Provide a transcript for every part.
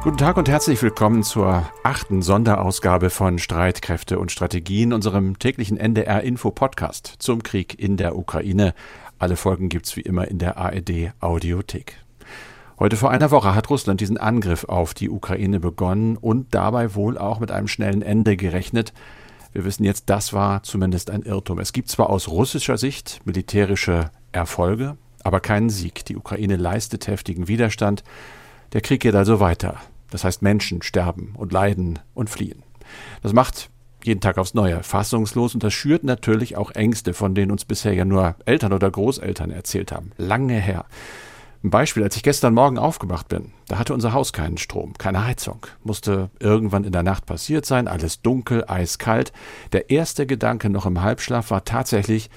Guten Tag und herzlich willkommen zur achten Sonderausgabe von Streitkräfte und Strategien, unserem täglichen NDR-Info-Podcast zum Krieg in der Ukraine. Alle Folgen gibt's wie immer in der ARD-Audiothek. Heute vor einer Woche hat Russland diesen Angriff auf die Ukraine begonnen und dabei wohl auch mit einem schnellen Ende gerechnet. Wir wissen jetzt, das war zumindest ein Irrtum. Es gibt zwar aus russischer Sicht militärische Erfolge, aber keinen Sieg. Die Ukraine leistet heftigen Widerstand. Der Krieg geht also weiter. Das heißt, Menschen sterben und leiden und fliehen. Das macht jeden Tag aufs Neue fassungslos und das schürt natürlich auch Ängste, von denen uns bisher ja nur Eltern oder Großeltern erzählt haben. Lange her. Ein Beispiel, als ich gestern Morgen aufgewacht bin, da hatte unser Haus keinen Strom, keine Heizung. Musste irgendwann in der Nacht passiert sein, alles dunkel, eiskalt. Der erste Gedanke noch im Halbschlaf war tatsächlich,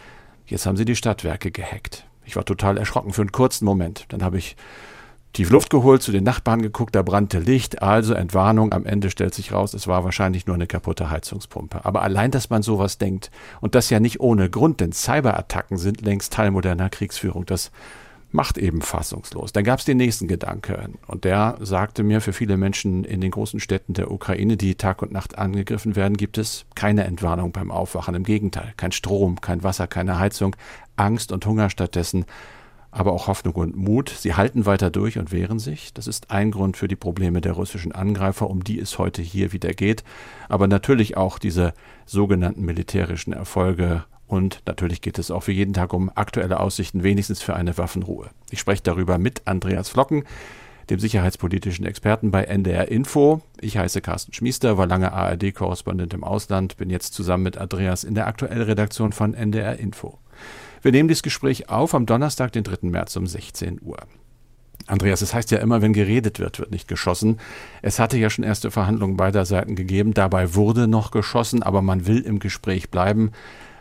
jetzt haben sie die Stadtwerke gehackt. Ich war total erschrocken für einen kurzen Moment. Dann habe ich tief Luft geholt, zu den Nachbarn geguckt, da brannte Licht, also Entwarnung. Am Ende stellt sich raus, es war wahrscheinlich nur eine kaputte Heizungspumpe. Aber allein, dass man sowas denkt, und das ja nicht ohne Grund, denn Cyberattacken sind längst Teil moderner Kriegsführung, das macht eben fassungslos. Dann gab es den nächsten Gedanken und der sagte mir, für viele Menschen in den großen Städten der Ukraine, die Tag und Nacht angegriffen werden, gibt es keine Entwarnung beim Aufwachen. Im Gegenteil, kein Strom, kein Wasser, keine Heizung, Angst und Hunger stattdessen aber auch Hoffnung und Mut. Sie halten weiter durch und wehren sich. Das ist ein Grund für die Probleme der russischen Angreifer, um die es heute hier wieder geht. Aber natürlich auch diese sogenannten militärischen Erfolge. Und natürlich geht es auch für jeden Tag um aktuelle Aussichten, wenigstens für eine Waffenruhe. Ich spreche darüber mit Andreas Flocken, dem sicherheitspolitischen Experten bei NDR Info. Ich heiße Carsten Schmiester, war lange ARD-Korrespondent im Ausland, bin jetzt zusammen mit Andreas in der aktuellen Redaktion von NDR Info. Wir nehmen dieses Gespräch auf am Donnerstag, den 3. März um 16 Uhr. Andreas, es heißt ja immer, wenn geredet wird, wird nicht geschossen. Es hatte ja schon erste Verhandlungen beider Seiten gegeben. Dabei wurde noch geschossen, aber man will im Gespräch bleiben.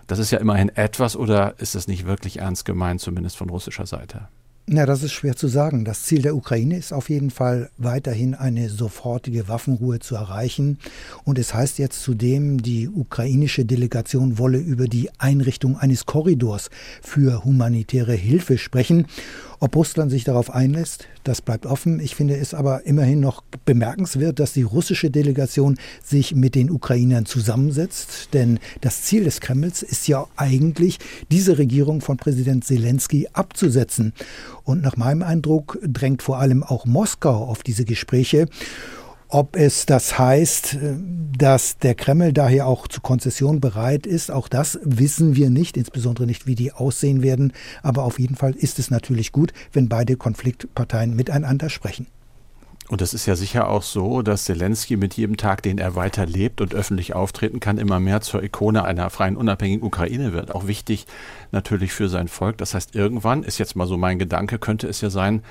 Das ist ja immerhin etwas oder ist das nicht wirklich ernst gemeint, zumindest von russischer Seite? Ja, das ist schwer zu sagen. Das Ziel der Ukraine ist auf jeden Fall weiterhin eine sofortige Waffenruhe zu erreichen. Und es heißt jetzt zudem, die ukrainische Delegation wolle über die Einrichtung eines Korridors für humanitäre Hilfe sprechen. Ob Russland sich darauf einlässt, das bleibt offen. Ich finde es aber immerhin noch bemerkenswert, dass die russische Delegation sich mit den Ukrainern zusammensetzt. Denn das Ziel des Kremls ist ja eigentlich, diese Regierung von Präsident Zelensky abzusetzen. Und nach meinem Eindruck drängt vor allem auch Moskau auf diese Gespräche. Ob es das heißt, äh, dass der Kreml daher auch zu Konzession bereit ist, auch das wissen wir nicht, insbesondere nicht, wie die aussehen werden. Aber auf jeden Fall ist es natürlich gut, wenn beide Konfliktparteien miteinander sprechen. Und es ist ja sicher auch so, dass Zelensky mit jedem Tag, den er weiter lebt und öffentlich auftreten kann, immer mehr zur Ikone einer freien, unabhängigen Ukraine wird. Auch wichtig natürlich für sein Volk. Das heißt, irgendwann ist jetzt mal so mein Gedanke, könnte es ja sein,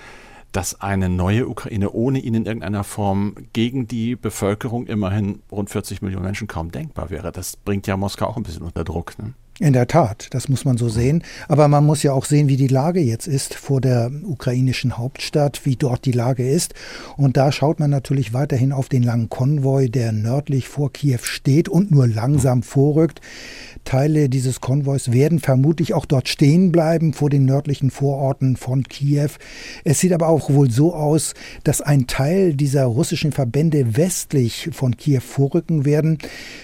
dass eine neue Ukraine ohne ihn in irgendeiner Form gegen die Bevölkerung, immerhin rund 40 Millionen Menschen, kaum denkbar wäre. Das bringt ja Moskau auch ein bisschen unter Druck. Ne? In der Tat, das muss man so sehen. Aber man muss ja auch sehen, wie die Lage jetzt ist vor der ukrainischen Hauptstadt, wie dort die Lage ist. Und da schaut man natürlich weiterhin auf den langen Konvoi, der nördlich vor Kiew steht und nur langsam vorrückt. Teile dieses Konvois werden vermutlich auch dort stehen bleiben vor den nördlichen Vororten von Kiew. Es sieht aber auch wohl so aus, dass ein Teil dieser russischen Verbände westlich von Kiew vorrücken werden.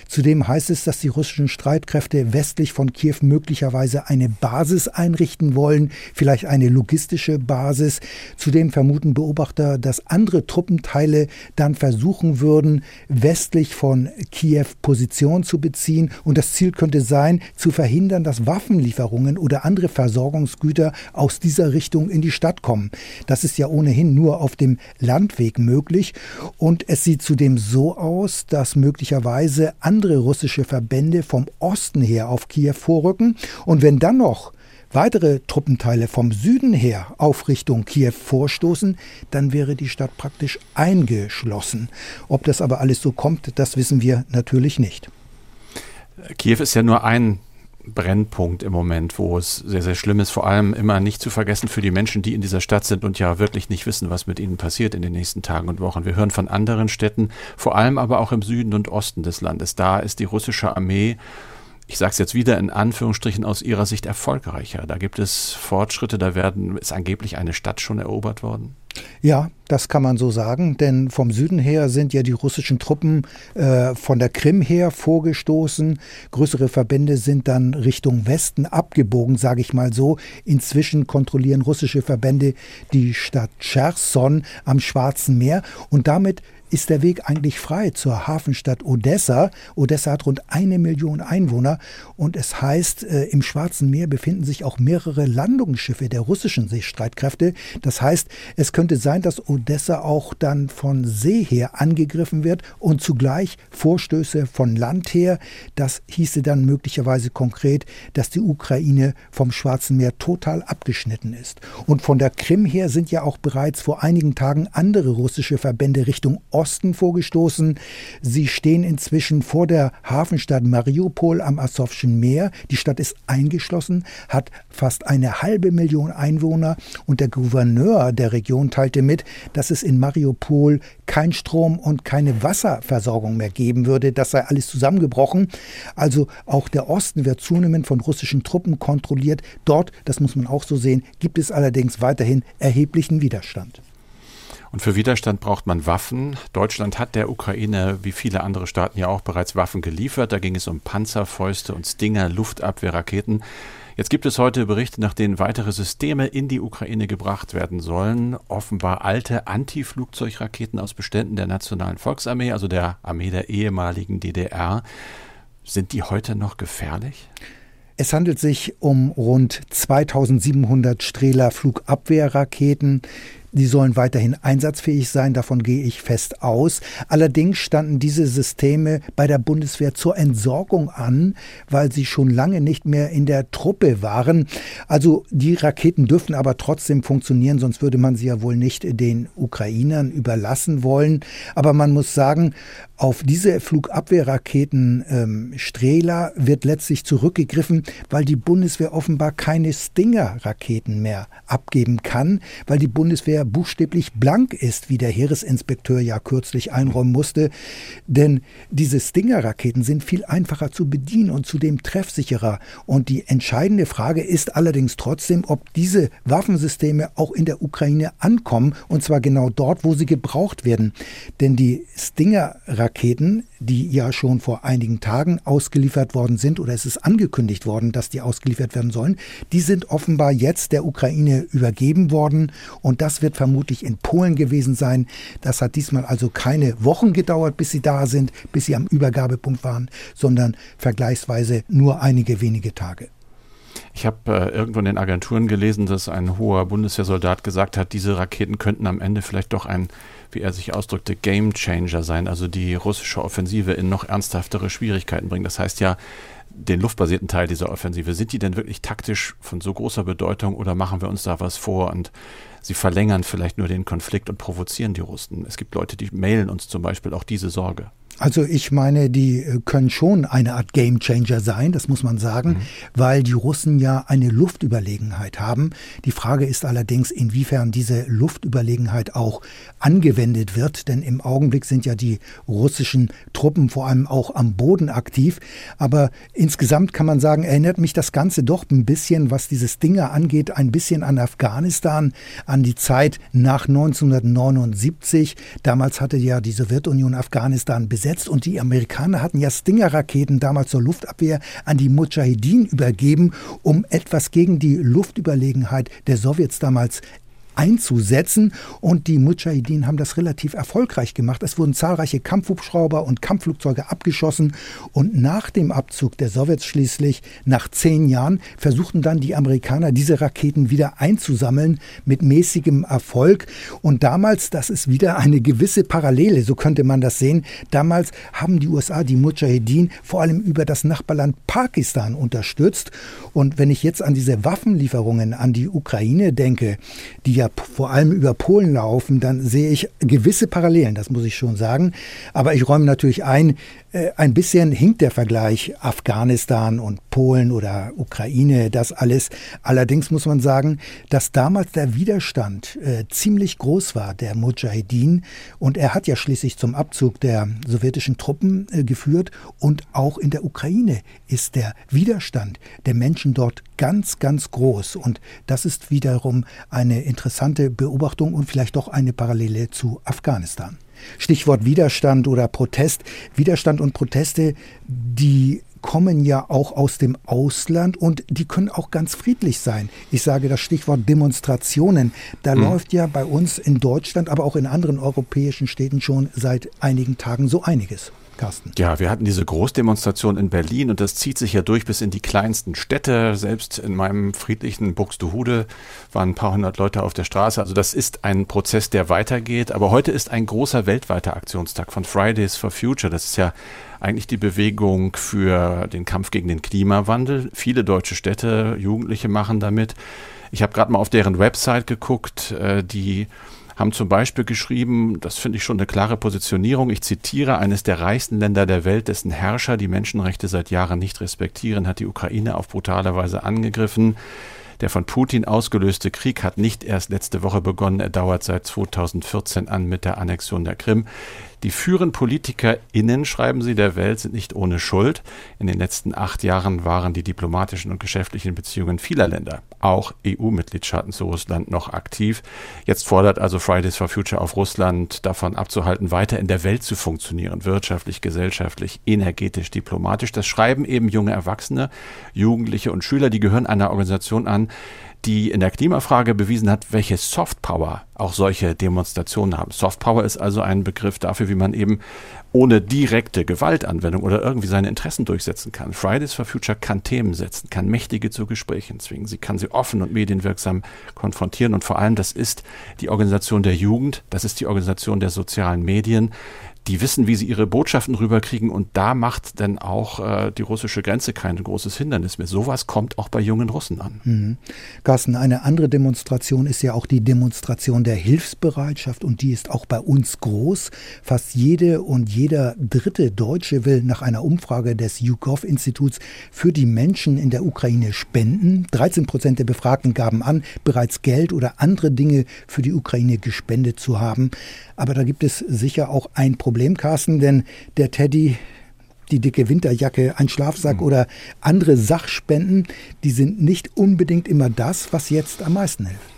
Zudem heißt es, dass die russischen Streitkräfte westlich von Kiew möglicherweise eine Basis einrichten wollen, vielleicht eine logistische Basis. Zudem vermuten Beobachter, dass andere Truppenteile dann versuchen würden, westlich von Kiew Position zu beziehen. Und das Ziel könnte sein, sein, zu verhindern, dass Waffenlieferungen oder andere Versorgungsgüter aus dieser Richtung in die Stadt kommen. Das ist ja ohnehin nur auf dem Landweg möglich. Und es sieht zudem so aus, dass möglicherweise andere russische Verbände vom Osten her auf Kiew vorrücken. Und wenn dann noch weitere Truppenteile vom Süden her auf Richtung Kiew vorstoßen, dann wäre die Stadt praktisch eingeschlossen. Ob das aber alles so kommt, das wissen wir natürlich nicht. Kiew ist ja nur ein Brennpunkt im Moment, wo es sehr, sehr schlimm ist. Vor allem immer nicht zu vergessen für die Menschen, die in dieser Stadt sind und ja wirklich nicht wissen, was mit ihnen passiert in den nächsten Tagen und Wochen. Wir hören von anderen Städten, vor allem aber auch im Süden und Osten des Landes. Da ist die russische Armee ich sage es jetzt wieder in Anführungsstrichen aus Ihrer Sicht erfolgreicher. Da gibt es Fortschritte, da werden, ist angeblich eine Stadt schon erobert worden. Ja, das kann man so sagen, denn vom Süden her sind ja die russischen Truppen äh, von der Krim her vorgestoßen. Größere Verbände sind dann Richtung Westen abgebogen, sage ich mal so. Inzwischen kontrollieren russische Verbände die Stadt Cherson am Schwarzen Meer und damit ist der Weg eigentlich frei zur Hafenstadt Odessa. Odessa hat rund eine Million Einwohner und es heißt, äh, im Schwarzen Meer befinden sich auch mehrere Landungsschiffe der russischen Seestreitkräfte. Das heißt, es könnte sein, dass Odessa auch dann von See her angegriffen wird und zugleich Vorstöße von Land her. Das hieße dann möglicherweise konkret, dass die Ukraine vom Schwarzen Meer total abgeschnitten ist. Und von der Krim her sind ja auch bereits vor einigen Tagen andere russische Verbände Richtung Osten vorgestoßen. Sie stehen inzwischen vor der Hafenstadt Mariupol am Asowschen Meer. Die Stadt ist eingeschlossen, hat fast eine halbe Million Einwohner und der Gouverneur der Region teilte mit, dass es in Mariupol kein Strom und keine Wasserversorgung mehr geben würde. Das sei alles zusammengebrochen. Also auch der Osten wird zunehmend von russischen Truppen kontrolliert. Dort, das muss man auch so sehen, gibt es allerdings weiterhin erheblichen Widerstand. Und für Widerstand braucht man Waffen. Deutschland hat der Ukraine, wie viele andere Staaten ja auch, bereits Waffen geliefert. Da ging es um Panzerfäuste und Stinger, Luftabwehrraketen. Jetzt gibt es heute Berichte, nach denen weitere Systeme in die Ukraine gebracht werden sollen. Offenbar alte Antiflugzeugraketen aus Beständen der Nationalen Volksarmee, also der Armee der ehemaligen DDR. Sind die heute noch gefährlich? Es handelt sich um rund 2700 Strehler Flugabwehrraketen, die sollen weiterhin einsatzfähig sein, davon gehe ich fest aus. Allerdings standen diese Systeme bei der Bundeswehr zur Entsorgung an, weil sie schon lange nicht mehr in der Truppe waren. Also die Raketen dürfen aber trotzdem funktionieren, sonst würde man sie ja wohl nicht den Ukrainern überlassen wollen. Aber man muss sagen, auf diese Flugabwehrraketen ähm, Strehler wird letztlich zurückgegriffen, weil die Bundeswehr offenbar keine Stinger-Raketen mehr abgeben kann, weil die Bundeswehr buchstäblich blank ist, wie der Heeresinspekteur ja kürzlich einräumen musste. Denn diese Stinger-Raketen sind viel einfacher zu bedienen und zudem treffsicherer. Und die entscheidende Frage ist allerdings trotzdem, ob diese Waffensysteme auch in der Ukraine ankommen, und zwar genau dort, wo sie gebraucht werden. Denn die Stinger-Raketen, die ja schon vor einigen Tagen ausgeliefert worden sind, oder es ist angekündigt worden, dass die ausgeliefert werden sollen, die sind offenbar jetzt der Ukraine übergeben worden. Und das wird vermutlich in Polen gewesen sein. Das hat diesmal also keine Wochen gedauert, bis sie da sind, bis sie am Übergabepunkt waren, sondern vergleichsweise nur einige wenige Tage. Ich habe äh, irgendwo in den Agenturen gelesen, dass ein hoher Bundeswehrsoldat gesagt hat, diese Raketen könnten am Ende vielleicht doch ein, wie er sich ausdrückte, Game Changer sein, also die russische Offensive in noch ernsthaftere Schwierigkeiten bringen. Das heißt ja, den luftbasierten Teil dieser Offensive, sind die denn wirklich taktisch von so großer Bedeutung oder machen wir uns da was vor und sie verlängern vielleicht nur den Konflikt und provozieren die Russen? Es gibt Leute, die mailen uns zum Beispiel auch diese Sorge. Also ich meine, die äh, können schon eine Art Gamechanger sein, das muss man sagen, mhm. weil die Russen ja eine Luftüberlegenheit haben. Die Frage ist allerdings, inwiefern diese Luftüberlegenheit auch angewendet wird, denn im Augenblick sind ja die russischen Truppen vor allem auch am Boden aktiv. Aber insgesamt kann man sagen, erinnert mich das Ganze doch ein bisschen, was dieses Dinge angeht, ein bisschen an Afghanistan, an die Zeit nach 1979. Damals hatte ja die Sowjetunion Afghanistan besetzt besetzt und die Amerikaner hatten ja Stinger-Raketen damals zur Luftabwehr an die Mujahideen übergeben, um etwas gegen die Luftüberlegenheit der Sowjets damals einzusetzen. Und die Mujahideen haben das relativ erfolgreich gemacht. Es wurden zahlreiche Kampfhubschrauber und Kampfflugzeuge abgeschossen. Und nach dem Abzug der Sowjets schließlich, nach zehn Jahren, versuchten dann die Amerikaner, diese Raketen wieder einzusammeln mit mäßigem Erfolg. Und damals, das ist wieder eine gewisse Parallele, so könnte man das sehen. Damals haben die USA die Mujahideen vor allem über das Nachbarland Pakistan unterstützt. Und wenn ich jetzt an diese Waffenlieferungen an die Ukraine denke, die ja vor allem über Polen laufen, dann sehe ich gewisse Parallelen, das muss ich schon sagen. Aber ich räume natürlich ein, äh, ein bisschen hinkt der Vergleich Afghanistan und Polen oder Ukraine, das alles. Allerdings muss man sagen, dass damals der Widerstand äh, ziemlich groß war, der Mujahedin. Und er hat ja schließlich zum Abzug der sowjetischen Truppen äh, geführt. Und auch in der Ukraine ist der Widerstand der Menschen dort ganz, ganz groß. Und das ist wiederum eine interessante Beobachtung und vielleicht doch eine Parallele zu Afghanistan. Stichwort Widerstand oder Protest. Widerstand und Proteste, die kommen ja auch aus dem Ausland und die können auch ganz friedlich sein. Ich sage das Stichwort Demonstrationen. Da mhm. läuft ja bei uns in Deutschland, aber auch in anderen europäischen Städten schon seit einigen Tagen so einiges. Carsten. Ja, wir hatten diese Großdemonstration in Berlin und das zieht sich ja durch bis in die kleinsten Städte. Selbst in meinem friedlichen Buxtehude waren ein paar hundert Leute auf der Straße. Also das ist ein Prozess, der weitergeht. Aber heute ist ein großer weltweiter Aktionstag von Fridays for Future. Das ist ja eigentlich die Bewegung für den Kampf gegen den Klimawandel. Viele deutsche Städte, Jugendliche machen damit. Ich habe gerade mal auf deren Website geguckt, äh, die haben zum Beispiel geschrieben, das finde ich schon eine klare Positionierung, ich zitiere, eines der reichsten Länder der Welt, dessen Herrscher die Menschenrechte seit Jahren nicht respektieren, hat die Ukraine auf brutale Weise angegriffen. Der von Putin ausgelöste Krieg hat nicht erst letzte Woche begonnen, er dauert seit 2014 an mit der Annexion der Krim. Die führenden PolitikerInnen, schreiben sie, der Welt sind nicht ohne Schuld. In den letzten acht Jahren waren die diplomatischen und geschäftlichen Beziehungen vieler Länder, auch EU-Mitgliedstaaten zu Russland, noch aktiv. Jetzt fordert also Fridays for Future auf Russland davon abzuhalten, weiter in der Welt zu funktionieren, wirtschaftlich, gesellschaftlich, energetisch, diplomatisch. Das schreiben eben junge Erwachsene, Jugendliche und Schüler, die gehören einer Organisation an, die in der Klimafrage bewiesen hat, welche Softpower auch solche Demonstrationen haben. Softpower ist also ein Begriff dafür, wie man eben ohne direkte Gewaltanwendung oder irgendwie seine Interessen durchsetzen kann. Fridays for Future kann Themen setzen, kann Mächtige zu Gesprächen zwingen. Sie kann sie offen und medienwirksam konfrontieren und vor allem das ist die Organisation der Jugend, das ist die Organisation der sozialen Medien, die wissen, wie sie ihre Botschaften rüberkriegen und da macht dann auch äh, die russische Grenze kein großes Hindernis mehr. Sowas kommt auch bei jungen Russen an. Mhm. Carsten, eine andere Demonstration ist ja auch die Demonstration der Hilfsbereitschaft und die ist auch bei uns groß. Fast jede und jeder dritte Deutsche will nach einer Umfrage des YouGov-Instituts für die Menschen in der Ukraine spenden. 13 Prozent der Befragten gaben an, bereits Geld oder andere Dinge für die Ukraine gespendet zu haben. Aber da gibt es sicher auch ein Problem, Carsten, denn der Teddy, die dicke Winterjacke, ein Schlafsack mhm. oder andere Sachspenden, die sind nicht unbedingt immer das, was jetzt am meisten hilft.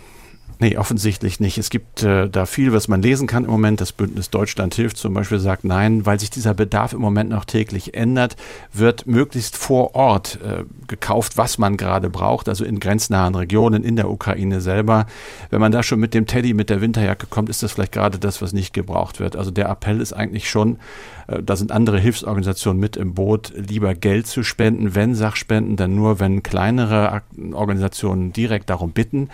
Nee, offensichtlich nicht. Es gibt äh, da viel, was man lesen kann im Moment. Das Bündnis Deutschland hilft zum Beispiel sagt, nein, weil sich dieser Bedarf im Moment noch täglich ändert, wird möglichst vor Ort äh, gekauft, was man gerade braucht, also in grenznahen Regionen, in der Ukraine selber. Wenn man da schon mit dem Teddy, mit der Winterjacke kommt, ist das vielleicht gerade das, was nicht gebraucht wird. Also der Appell ist eigentlich schon, äh, da sind andere Hilfsorganisationen mit im Boot, lieber Geld zu spenden, wenn Sachspenden, dann nur, wenn kleinere Organisationen direkt darum bitten.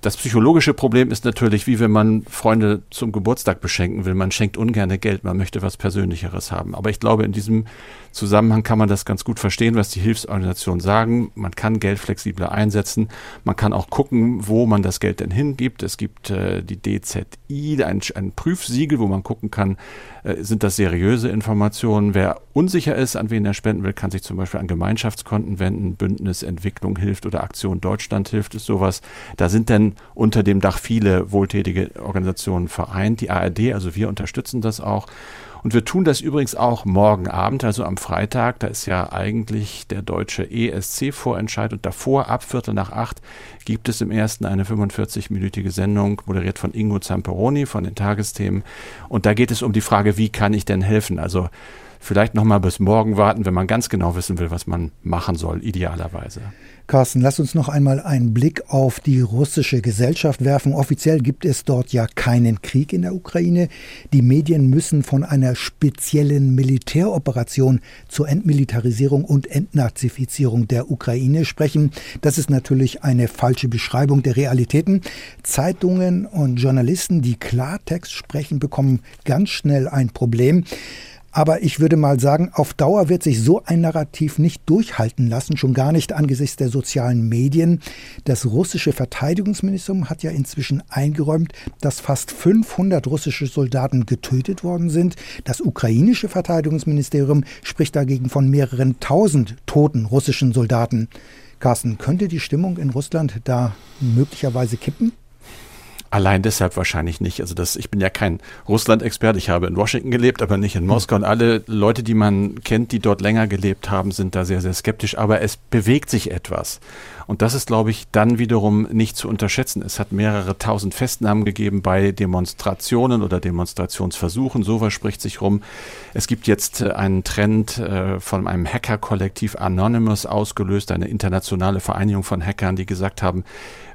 Das psychologische Problem ist natürlich, wie wenn man Freunde zum Geburtstag beschenken will. Man schenkt ungerne Geld, man möchte was Persönlicheres haben. Aber ich glaube, in diesem Zusammenhang kann man das ganz gut verstehen, was die Hilfsorganisationen sagen. Man kann Geld flexibler einsetzen. Man kann auch gucken, wo man das Geld denn hingibt. Es gibt äh, die DZI, ein, ein, Prüfsiegel, wo man gucken kann, äh, sind das seriöse Informationen. Wer unsicher ist, an wen er spenden will, kann sich zum Beispiel an Gemeinschaftskonten wenden. Bündnis Entwicklung hilft oder Aktion Deutschland hilft, ist sowas. Da sind dann unter dem Dach viele wohltätige Organisationen vereint. Die ARD, also wir unterstützen das auch. Und wir tun das übrigens auch morgen Abend, also am Freitag. Da ist ja eigentlich der deutsche ESC-Vorentscheid und davor, ab Viertel nach acht, gibt es im ersten eine 45-minütige Sendung, moderiert von Ingo Zamperoni von den Tagesthemen. Und da geht es um die Frage, wie kann ich denn helfen? Also vielleicht nochmal bis morgen warten, wenn man ganz genau wissen will, was man machen soll, idealerweise. Carsten, lass uns noch einmal einen Blick auf die russische Gesellschaft werfen. Offiziell gibt es dort ja keinen Krieg in der Ukraine. Die Medien müssen von einer speziellen Militäroperation zur Entmilitarisierung und Entnazifizierung der Ukraine sprechen. Das ist natürlich eine falsche Beschreibung der Realitäten. Zeitungen und Journalisten, die Klartext sprechen, bekommen ganz schnell ein Problem. Aber ich würde mal sagen, auf Dauer wird sich so ein Narrativ nicht durchhalten lassen, schon gar nicht angesichts der sozialen Medien. Das russische Verteidigungsministerium hat ja inzwischen eingeräumt, dass fast 500 russische Soldaten getötet worden sind. Das ukrainische Verteidigungsministerium spricht dagegen von mehreren tausend toten russischen Soldaten. Carsten, könnte die Stimmung in Russland da möglicherweise kippen? Allein deshalb wahrscheinlich nicht. Also das, ich bin ja kein Russland-Experte. Ich habe in Washington gelebt, aber nicht in Moskau. Und alle Leute, die man kennt, die dort länger gelebt haben, sind da sehr, sehr skeptisch. Aber es bewegt sich etwas. Und das ist, glaube ich, dann wiederum nicht zu unterschätzen. Es hat mehrere tausend Festnahmen gegeben bei Demonstrationen oder Demonstrationsversuchen. Sowas spricht sich rum. Es gibt jetzt äh, einen Trend äh, von einem Hacker-Kollektiv Anonymous ausgelöst, eine internationale Vereinigung von Hackern, die gesagt haben,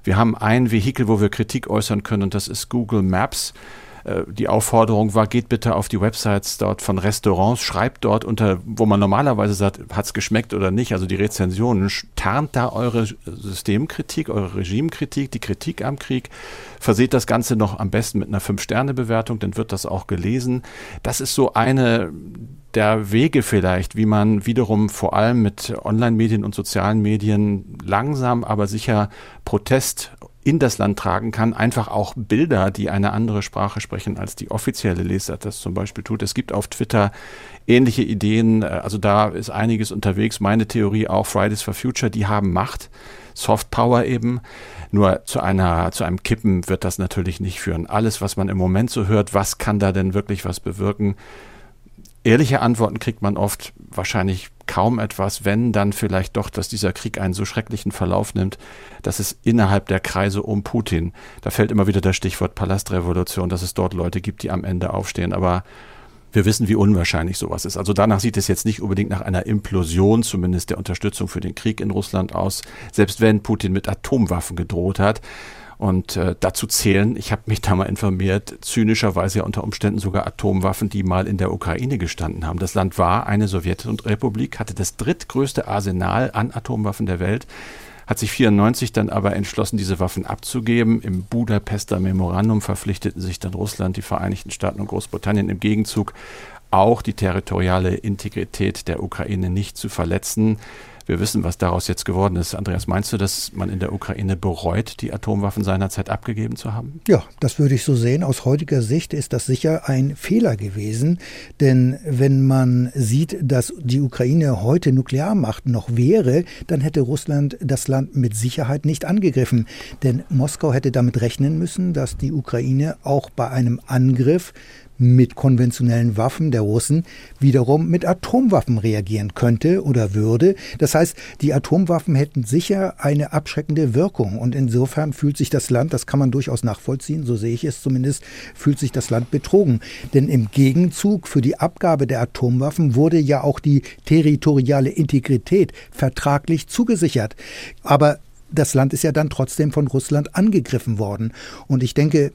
wir haben ein Vehikel, wo wir Kritik äußern können und das ist Google Maps. Äh, die Aufforderung war, geht bitte auf die Websites dort von Restaurants, schreibt dort unter, wo man normalerweise sagt, hat's geschmeckt oder nicht, also die Rezensionen, tarnt da eure Systemkritik, eure Regimekritik, die Kritik am Krieg, verseht das Ganze noch am besten mit einer Fünf-Sterne-Bewertung, dann wird das auch gelesen. Das ist so eine der Wege vielleicht, wie man wiederum vor allem mit Online-Medien und sozialen Medien langsam, aber sicher Protest in das Land tragen kann, einfach auch Bilder, die eine andere Sprache sprechen, als die offizielle Lesart das zum Beispiel tut. Es gibt auf Twitter ähnliche Ideen, äh, also da ist einiges unterwegs. Meine Theorie auch Fridays for Future, die haben Macht, Soft Power eben. Nur zu einer, zu einem Kippen wird das natürlich nicht führen. Alles, was man im Moment so hört, was kann da denn wirklich was bewirken? Ehrliche Antworten kriegt man oft wahrscheinlich kaum etwas, wenn dann vielleicht doch, dass dieser Krieg einen so schrecklichen Verlauf nimmt, dass es innerhalb der Kreise um Putin, da fällt immer wieder das Stichwort Palastrevolution, dass es dort Leute gibt, die am Ende aufstehen. Aber wir wissen, wie unwahrscheinlich sowas ist. Also danach sieht es jetzt nicht unbedingt nach einer Implosion, zumindest der Unterstützung für den Krieg in Russland aus, selbst wenn Putin mit Atomwaffen gedroht hat. Und äh, dazu zählen, ich habe mich da mal informiert, zynischerweise ja unter Umständen sogar Atomwaffen, die mal in der Ukraine gestanden haben. Das Land war eine Sowjetrepublik, hatte das drittgrößte Arsenal an Atomwaffen der Welt, hat sich 94 dann aber entschlossen, diese Waffen abzugeben. Im Budapester Memorandum verpflichteten sich dann Russland, die Vereinigten Staaten und Großbritannien im Gegenzug auch die territoriale Integrität der Ukraine nicht zu verletzen. Wir wissen, was daraus jetzt geworden ist. Andreas, meinst du, dass man in der Ukraine bereut, die Atomwaffen seinerzeit abgegeben zu haben? Ja, das würde ich so sehen. Aus heutiger Sicht ist das sicher ein Fehler gewesen. Denn wenn man sieht, dass die Ukraine heute Nuklearmacht noch wäre, dann hätte Russland das Land mit Sicherheit nicht angegriffen. Denn Moskau hätte damit rechnen müssen, dass die Ukraine auch bei einem Angriff mit konventionellen Waffen der Russen wiederum mit Atomwaffen reagieren könnte oder würde. Das heißt, die Atomwaffen hätten sicher eine abschreckende Wirkung. Und insofern fühlt sich das Land, das kann man durchaus nachvollziehen, so sehe ich es zumindest, fühlt sich das Land betrogen. Denn im Gegenzug für die Abgabe der Atomwaffen wurde ja auch die territoriale Integrität vertraglich zugesichert. Aber das Land ist ja dann trotzdem von Russland angegriffen worden. Und ich denke,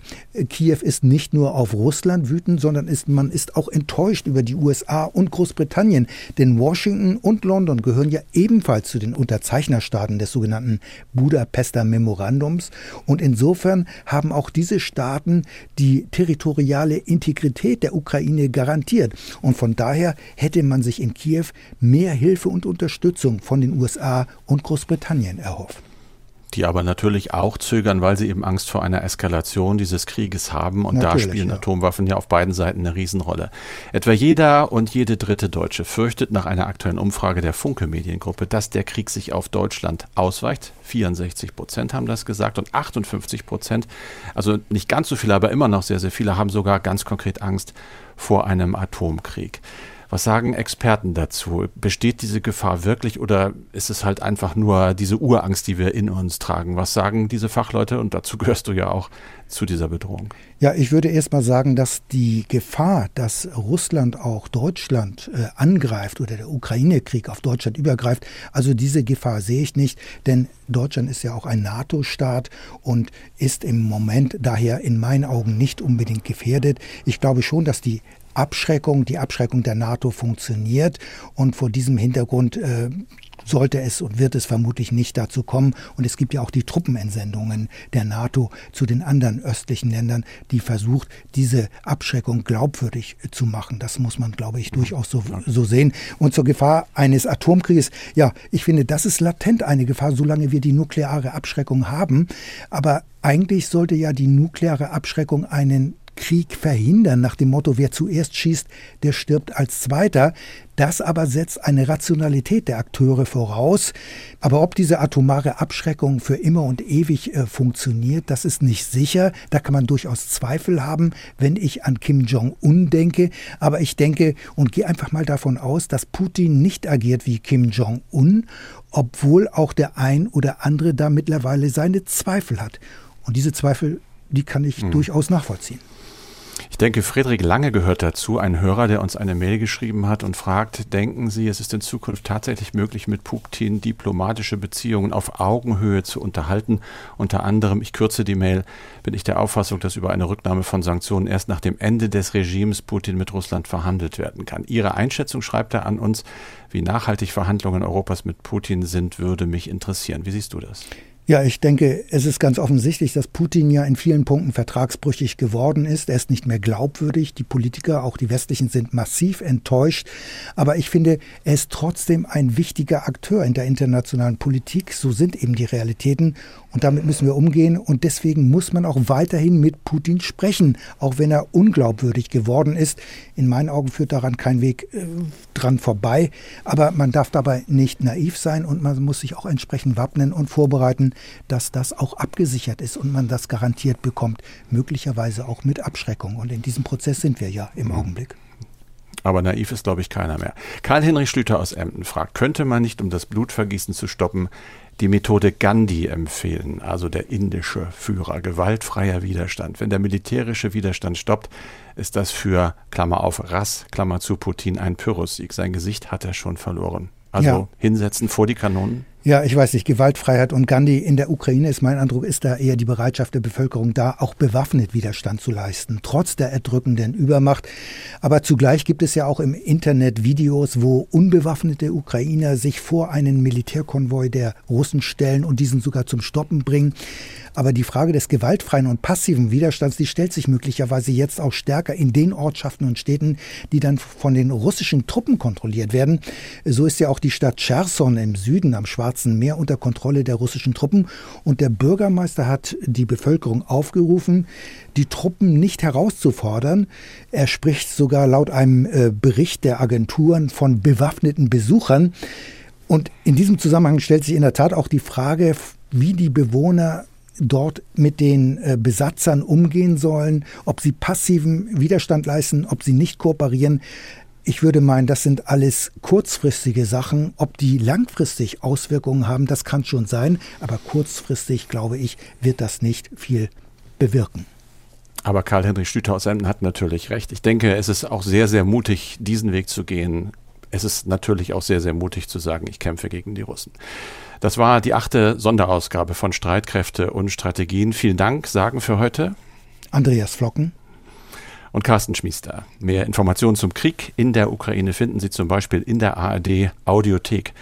Kiew ist nicht nur auf Russland wütend, sondern ist, man ist auch enttäuscht über die USA und Großbritannien. Denn Washington und London gehören ja ebenfalls zu den Unterzeichnerstaaten des sogenannten Budapester Memorandums. Und insofern haben auch diese Staaten die territoriale Integrität der Ukraine garantiert. Und von daher hätte man sich in Kiew mehr Hilfe und Unterstützung von den USA und Großbritannien erhofft die aber natürlich auch zögern, weil sie eben Angst vor einer Eskalation dieses Krieges haben. Und natürlich, da spielen ja. Atomwaffen ja auf beiden Seiten eine Riesenrolle. Etwa jeder und jede dritte Deutsche fürchtet nach einer aktuellen Umfrage der Funke Mediengruppe, dass der Krieg sich auf Deutschland ausweicht. 64 Prozent haben das gesagt und 58 Prozent, also nicht ganz so viele, aber immer noch sehr, sehr viele, haben sogar ganz konkret Angst vor einem Atomkrieg. Was sagen Experten dazu? Besteht diese Gefahr wirklich oder ist es halt einfach nur diese Urangst, die wir in uns tragen? Was sagen diese Fachleute? Und dazu gehörst du ja auch zu dieser Bedrohung. Ja, ich würde erst mal sagen, dass die Gefahr, dass Russland auch Deutschland äh, angreift oder der Ukraine-Krieg auf Deutschland übergreift, also diese Gefahr sehe ich nicht, denn Deutschland ist ja auch ein NATO-Staat und ist im Moment daher in meinen Augen nicht unbedingt gefährdet. Ich glaube schon, dass die Abschreckung, die Abschreckung der NATO funktioniert. Und vor diesem Hintergrund äh, sollte es und wird es vermutlich nicht dazu kommen. Und es gibt ja auch die Truppenentsendungen der NATO zu den anderen östlichen Ländern, die versucht, diese Abschreckung glaubwürdig zu machen. Das muss man, glaube ich, durchaus so, so sehen. Und zur Gefahr eines Atomkrieges, ja, ich finde, das ist latent eine Gefahr, solange wir die nukleare Abschreckung haben. Aber eigentlich sollte ja die nukleare Abschreckung einen Krieg verhindern, nach dem Motto, wer zuerst schießt, der stirbt als Zweiter. Das aber setzt eine Rationalität der Akteure voraus. Aber ob diese atomare Abschreckung für immer und ewig äh, funktioniert, das ist nicht sicher. Da kann man durchaus Zweifel haben, wenn ich an Kim Jong-un denke. Aber ich denke und gehe einfach mal davon aus, dass Putin nicht agiert wie Kim Jong-un, obwohl auch der ein oder andere da mittlerweile seine Zweifel hat. Und diese Zweifel, die kann ich hm. durchaus nachvollziehen. Ich denke, Friedrich Lange gehört dazu, ein Hörer, der uns eine Mail geschrieben hat und fragt, denken Sie, es ist in Zukunft tatsächlich möglich, mit Putin diplomatische Beziehungen auf Augenhöhe zu unterhalten? Unter anderem, ich kürze die Mail, bin ich der Auffassung, dass über eine Rücknahme von Sanktionen erst nach dem Ende des Regimes Putin mit Russland verhandelt werden kann. Ihre Einschätzung schreibt er an uns, wie nachhaltig Verhandlungen Europas mit Putin sind, würde mich interessieren. Wie siehst du das? Ja, ich denke, es ist ganz offensichtlich, dass Putin ja in vielen Punkten vertragsbrüchig geworden ist. Er ist nicht mehr glaubwürdig. Die Politiker, auch die westlichen, sind massiv enttäuscht. Aber ich finde, er ist trotzdem ein wichtiger Akteur in der internationalen Politik. So sind eben die Realitäten. Und damit müssen wir umgehen. Und deswegen muss man auch weiterhin mit Putin sprechen, auch wenn er unglaubwürdig geworden ist. In meinen Augen führt daran kein Weg äh, dran vorbei. Aber man darf dabei nicht naiv sein und man muss sich auch entsprechend wappnen und vorbereiten dass das auch abgesichert ist und man das garantiert bekommt, möglicherweise auch mit Abschreckung. Und in diesem Prozess sind wir ja im Augenblick. Aber naiv ist, glaube ich, keiner mehr. Karl-Henrich Schlüter aus Emden fragt, könnte man nicht, um das Blutvergießen zu stoppen, die Methode Gandhi empfehlen, also der indische Führer, gewaltfreier Widerstand. Wenn der militärische Widerstand stoppt, ist das für, Klammer auf, Rass, Klammer zu Putin, ein Pyrrhussieg. Sein Gesicht hat er schon verloren. Also ja. hinsetzen vor die Kanonen? Ja, ich weiß nicht, Gewaltfreiheit und Gandhi in der Ukraine ist mein Eindruck, ist da eher die Bereitschaft der Bevölkerung da, auch bewaffnet Widerstand zu leisten, trotz der erdrückenden Übermacht. Aber zugleich gibt es ja auch im Internet Videos, wo unbewaffnete Ukrainer sich vor einen Militärkonvoi der Russen stellen und diesen sogar zum Stoppen bringen. Aber die Frage des gewaltfreien und passiven Widerstands, die stellt sich möglicherweise jetzt auch stärker in den Ortschaften und Städten, die dann von den russischen Truppen kontrolliert werden. So ist ja auch die Stadt Cherson im Süden am Schwarzen Meer unter Kontrolle der russischen Truppen. Und der Bürgermeister hat die Bevölkerung aufgerufen, die Truppen nicht herauszufordern. Er spricht sogar laut einem äh, Bericht der Agenturen von bewaffneten Besuchern. Und in diesem Zusammenhang stellt sich in der Tat auch die Frage, wie die Bewohner dort mit den äh, Besatzern umgehen sollen, ob sie passiven Widerstand leisten, ob sie nicht kooperieren. Ich würde meinen, das sind alles kurzfristige Sachen. Ob die langfristig Auswirkungen haben, das kann schon sein. Aber kurzfristig, glaube ich, wird das nicht viel bewirken. Aber Karl-Heinrich Stüter aus Emden hat natürlich recht. Ich denke, es ist auch sehr, sehr mutig, diesen Weg zu gehen. Es ist natürlich auch sehr, sehr mutig zu sagen, ich kämpfe gegen die Russen. Das war die achte Sonderausgabe von Streitkräfte und Strategien. Vielen Dank, sagen für heute Andreas Flocken und Carsten Schmiester. Mehr Informationen zum Krieg in der Ukraine finden Sie zum Beispiel in der ARD Audiothek.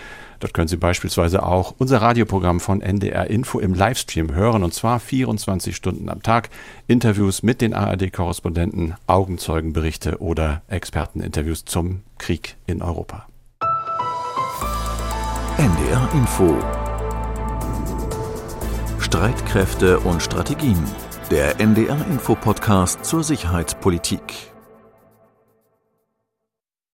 Dort können Sie beispielsweise auch unser Radioprogramm von NDR Info im Livestream hören und zwar 24 Stunden am Tag. Interviews mit den ARD-Korrespondenten, Augenzeugenberichte oder Experteninterviews zum Krieg in Europa. NDR Info Streitkräfte und Strategien. Der NDR Info Podcast zur Sicherheitspolitik.